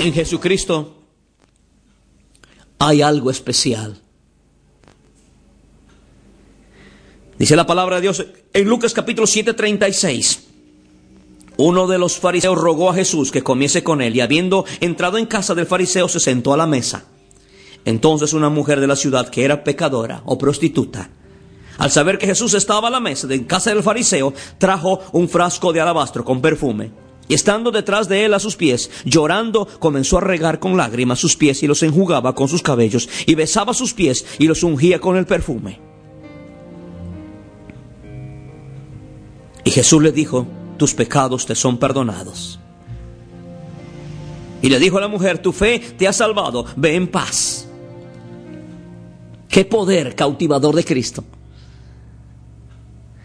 En Jesucristo hay algo especial. Dice la palabra de Dios en Lucas capítulo 7, 36. Uno de los fariseos rogó a Jesús que comiese con él y habiendo entrado en casa del fariseo se sentó a la mesa. Entonces una mujer de la ciudad que era pecadora o prostituta, al saber que Jesús estaba a la mesa en casa del fariseo, trajo un frasco de alabastro con perfume. Y estando detrás de él a sus pies, llorando, comenzó a regar con lágrimas sus pies y los enjugaba con sus cabellos, y besaba sus pies y los ungía con el perfume. Y Jesús le dijo, tus pecados te son perdonados. Y le dijo a la mujer, tu fe te ha salvado, ve en paz. Qué poder cautivador de Cristo.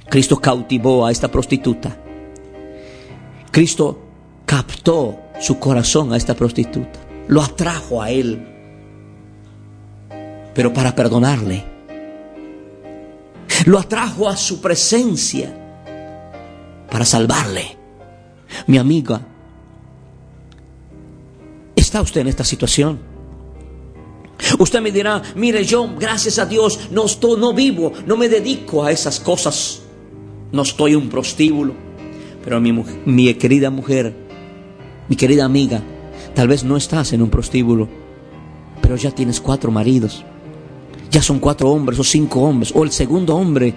Cristo cautivó a esta prostituta. Cristo captó su corazón a esta prostituta. Lo atrajo a él. Pero para perdonarle. Lo atrajo a su presencia para salvarle. Mi amiga, ¿está usted en esta situación? Usted me dirá, mire, yo, gracias a Dios, no, estoy, no vivo, no me dedico a esas cosas. No estoy un prostíbulo. Pero mi, mi querida mujer, mi querida amiga, tal vez no estás en un prostíbulo, pero ya tienes cuatro maridos. Ya son cuatro hombres o cinco hombres, o el segundo hombre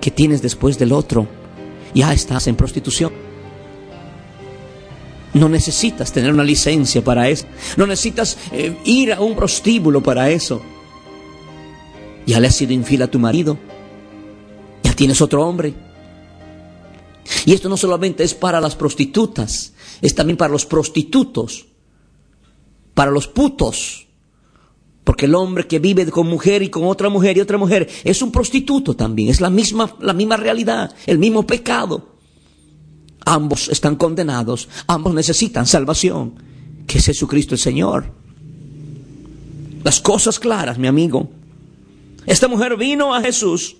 que tienes después del otro ya estás en prostitución. No necesitas tener una licencia para eso. No necesitas eh, ir a un prostíbulo para eso. Ya le has sido infiel a tu marido. Ya tienes otro hombre. Y esto no solamente es para las prostitutas, es también para los prostitutos, para los putos. Porque el hombre que vive con mujer y con otra mujer y otra mujer es un prostituto también. Es la misma, la misma realidad, el mismo pecado. Ambos están condenados, ambos necesitan salvación, que es Jesucristo el Señor. Las cosas claras, mi amigo. Esta mujer vino a Jesús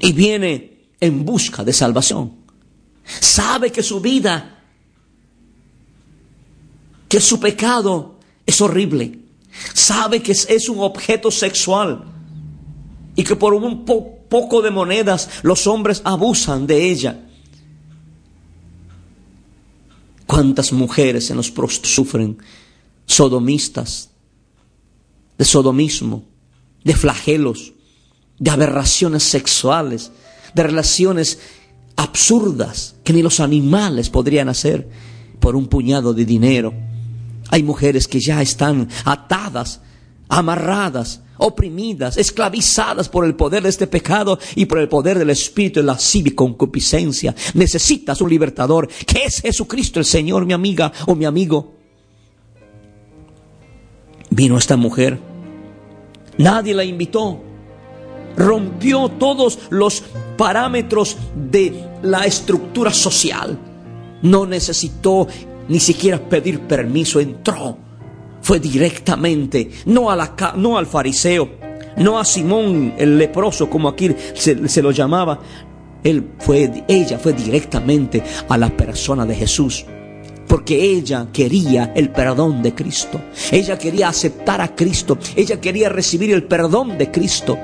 y viene en busca de salvación. Sabe que su vida, que su pecado es horrible. Sabe que es, un objeto sexual y que por un poco de monedas los hombres abusan de ella. ¿Cuántas mujeres en los sufren sodomistas, de sodomismo, de flagelos, de aberraciones sexuales, de relaciones absurdas que ni los animales podrían hacer por un puñado de dinero? Hay mujeres que ya están atadas, amarradas, oprimidas, esclavizadas por el poder de este pecado y por el poder del espíritu de la cívica concupiscencia. Necesitas un libertador, que es Jesucristo el Señor, mi amiga o mi amigo. Vino esta mujer, nadie la invitó, rompió todos los parámetros de la estructura social. No necesitó ni siquiera pedir permiso, entró. Fue directamente, no, a la, no al fariseo, no a Simón el leproso, como aquí se, lo llamaba. Ella fue directamente a la persona de Jesús porque ella quería el perdón de Cristo. Ella quería aceptar a Cristo. Ella quería recibir el perdón de Cristo.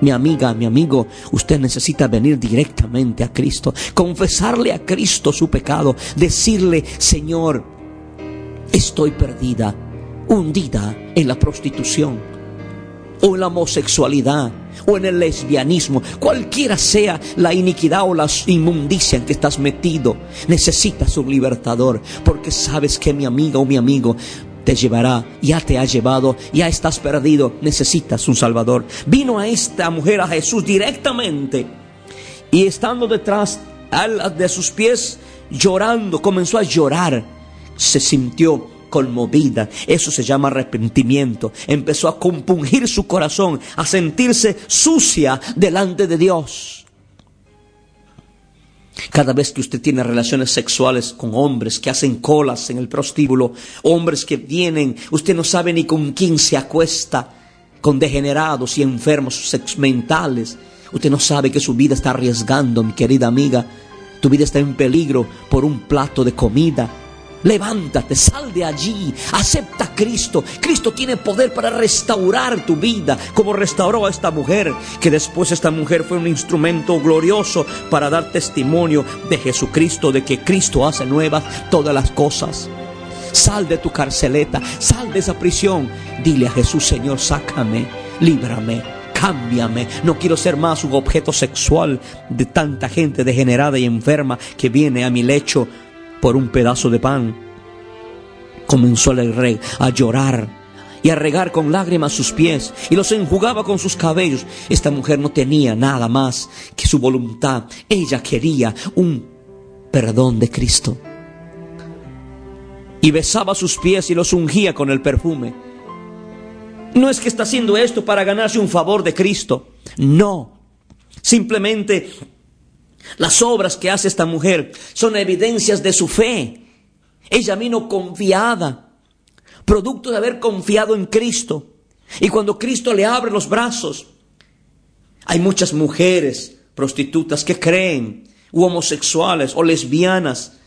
Mi amiga, mi amigo, usted necesita venir directamente a Cristo, confesarle a Cristo su pecado, decirle, Señor, estoy perdida, hundida en la prostitución, o en la homosexualidad, o en el lesbianismo, cualquiera sea la iniquidad o la inmundicia en que estás metido, necesitas un libertador, porque sabes que mi amiga o mi amigo, te llevará, ya te ha llevado, ya estás perdido, necesitas un Salvador. Vino a esta mujer, a Jesús directamente, y estando detrás de sus pies, llorando, comenzó a llorar, se sintió conmovida. Eso se llama arrepentimiento. Empezó a compungir su corazón, a sentirse sucia delante de Dios. Cada vez que usted tiene relaciones sexuales con hombres que hacen colas en el prostíbulo, hombres que vienen, usted no sabe ni con quién se acuesta, con degenerados y enfermos mentales. Usted no sabe que su vida está arriesgando, mi querida amiga. Tu vida está en peligro por un plato de comida Levántate, sal de allí, acepta a Cristo. Cristo tiene poder para restaurar tu vida, como restauró a esta mujer, que después esta mujer fue un instrumento glorioso para dar testimonio de Jesucristo, de que Cristo hace nuevas todas las cosas. Sal de tu carceleta, sal de esa prisión. Dile a Jesús, Señor, sácame, líbrame, cámbiame. No quiero ser más un objeto sexual de tanta gente degenerada y enferma que viene a mi lecho por un pedazo de pan. Comenzó el rey a llorar y a regar con lágrimas sus pies y los enjugaba con sus cabellos. Esta mujer no tenía nada más que su voluntad. Ella quería un perdón de Cristo. Y besaba sus pies y los ungía con el perfume. No es que está haciendo esto para ganarse un favor de Cristo. No. Simplemente las obras que hace esta mujer son evidencias de su fe. Ella vino confiada, producto de haber confiado en Cristo. Y cuando Cristo le abre los brazos, hay muchas mujeres prostitutas que creen, u homosexuales, o lesbianas,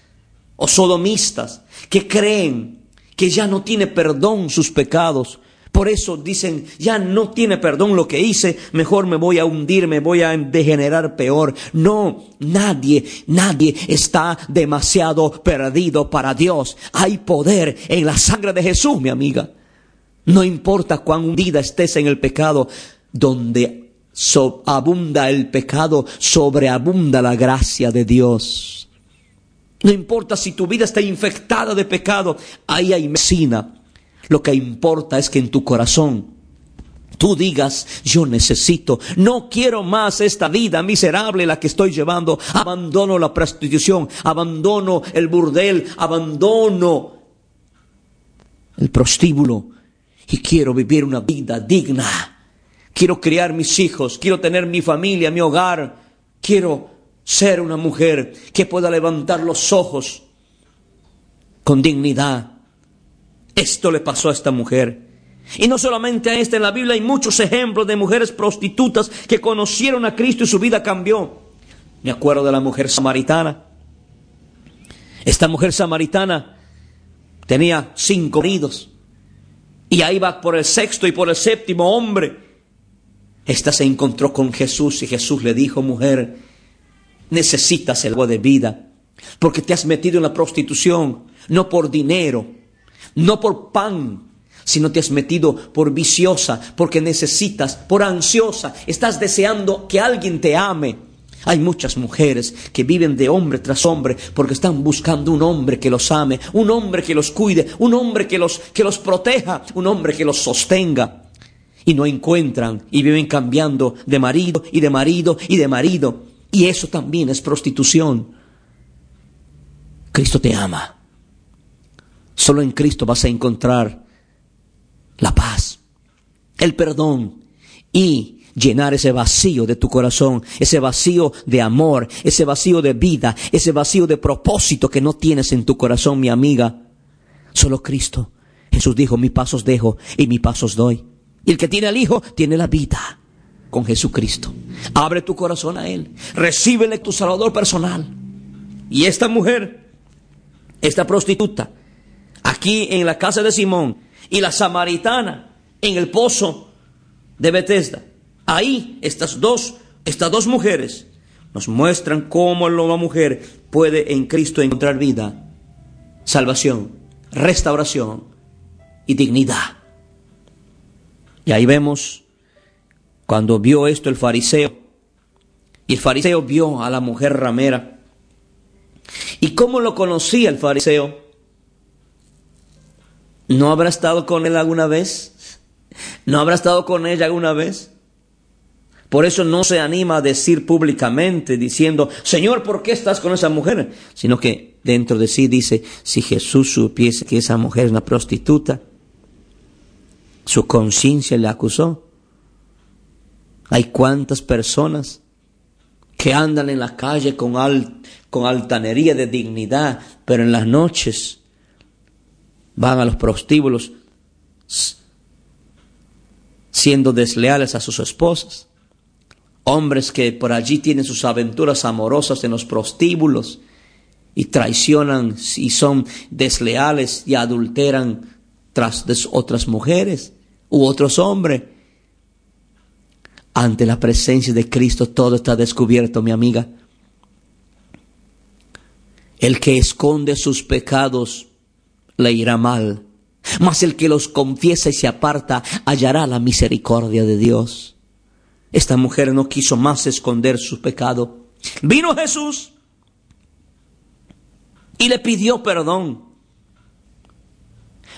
o sodomistas, que creen que ya no tiene perdón sus pecados, por eso dicen, ya no tiene perdón lo que hice, mejor me voy a hundir, me voy a degenerar peor. No, nadie, nadie está demasiado perdido para Dios. Hay poder en la sangre de Jesús, mi amiga. No importa cuán hundida estés en el pecado, donde abunda el pecado, sobreabunda la gracia de Dios. No importa si tu vida está infectada de pecado, ahí hay medicina lo que importa es que en tu corazón tú digas, yo necesito, no quiero más esta vida miserable la que estoy llevando, abandono la prostitución, abandono el burdel, abandono el prostíbulo y quiero vivir una vida digna. Quiero criar mis hijos, quiero tener mi familia, mi hogar, quiero ser una mujer que pueda levantar los ojos con dignidad esto le pasó a esta mujer. Y no solamente a esta, en la Biblia hay muchos ejemplos de mujeres prostitutas que conocieron a Cristo y su vida cambió. Me acuerdo de la mujer samaritana. Esta mujer samaritana tenía cinco maridos. Y ahí va por el sexto y por el séptimo hombre. Esta se encontró con Jesús y Jesús le dijo, mujer, necesitas el agua de vida, porque te has metido en la prostitución, no por dinero, no por pan, sino te has metido por viciosa, porque necesitas, por ansiosa, estás deseando que alguien te ame. Hay muchas mujeres que viven de hombre tras hombre porque están buscando un hombre que los ame, un hombre que los cuide, un hombre que los, que los proteja, un hombre que los sostenga. Y no encuentran y viven cambiando de marido y de marido y de marido. Y eso también es prostitución. Cristo te ama. Solo en Cristo vas a encontrar la paz, el perdón y llenar ese vacío de tu corazón, ese vacío de amor, ese vacío de vida, ese vacío de propósito que no tienes en tu corazón, mi amiga. Solo Cristo. Jesús dijo, mi pasos dejo y mi pasos doy. Y el que tiene al Hijo tiene la vida con Jesucristo. Abre tu corazón a Él. Recíbele tu Salvador personal. Y esta mujer, esta prostituta, en la casa de Simón y la samaritana en el pozo de Bethesda. Ahí estas dos, estas dos mujeres nos muestran cómo la mujer puede en Cristo encontrar vida, salvación, restauración y dignidad. Y ahí vemos cuando vio esto el fariseo, y el fariseo vio a la mujer ramera. ¿Y cómo lo conocía el fariseo? ¿No habrá estado con él alguna vez? ¿No habrá estado con ella alguna vez? Por eso no se anima a decir públicamente diciendo, Señor, ¿por qué estás con esa mujer? Sino que dentro de sí dice, si Jesús supiese que esa mujer es una prostituta, su conciencia le acusó. Hay cuántas personas que andan en la calle con, con altanería de dignidad, pero en las noches van a los prostíbulos siendo desleales a sus esposas. Hombres que por allí tienen sus aventuras amorosas en los prostíbulos y traicionan y son desleales y adulteran tras otras mujeres u otros hombres. Ante la presencia de Cristo todo está descubierto, mi amiga. El que esconde sus pecados le irá mal, mas el que los confiesa y se aparta hallará la misericordia de Dios. Esta mujer no quiso más esconder su pecado. Vino Jesús y le pidió perdón.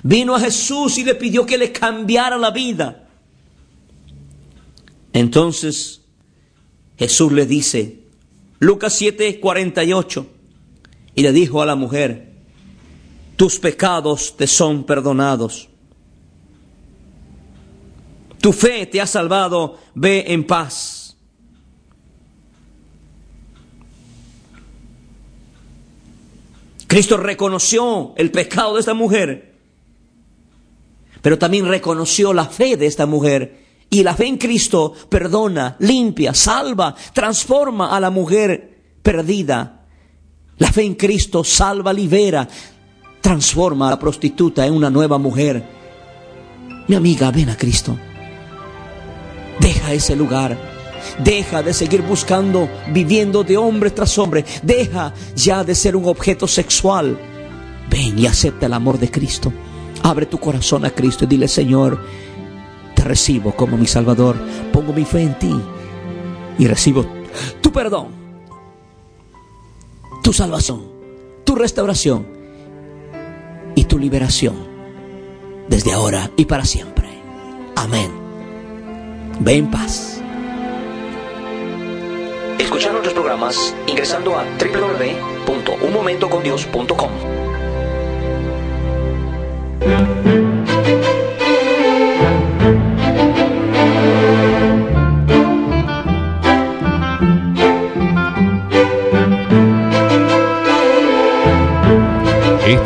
Vino a Jesús y le pidió que le cambiara la vida. Entonces Jesús le dice, Lucas 7, 48, y le dijo a la mujer, tus pecados te son perdonados. Tu fe te ha salvado, ve en paz. Cristo reconoció el pecado de esta mujer, pero también reconoció la fe de esta mujer. Y la fe en Cristo perdona, limpia, salva, transforma a la mujer perdida. La fe en Cristo salva, libera, transforma a la prostituta en una nueva mujer. Mi amiga, ven a Cristo. Deja ese lugar. Deja de seguir buscando, viviendo de hombre tras hombre. Deja ya de ser un objeto sexual. Ven y acepta el amor de Cristo. Abre tu corazón a Cristo y dile, Señor, te recibo como mi Salvador. Pongo mi fe en ti y recibo tu perdón, tu salvación, tu restauración y tu liberación desde ahora y para siempre. Amén. Ve en paz. Escuchar nuestros programas ingresando a www.unmomentocondios.com.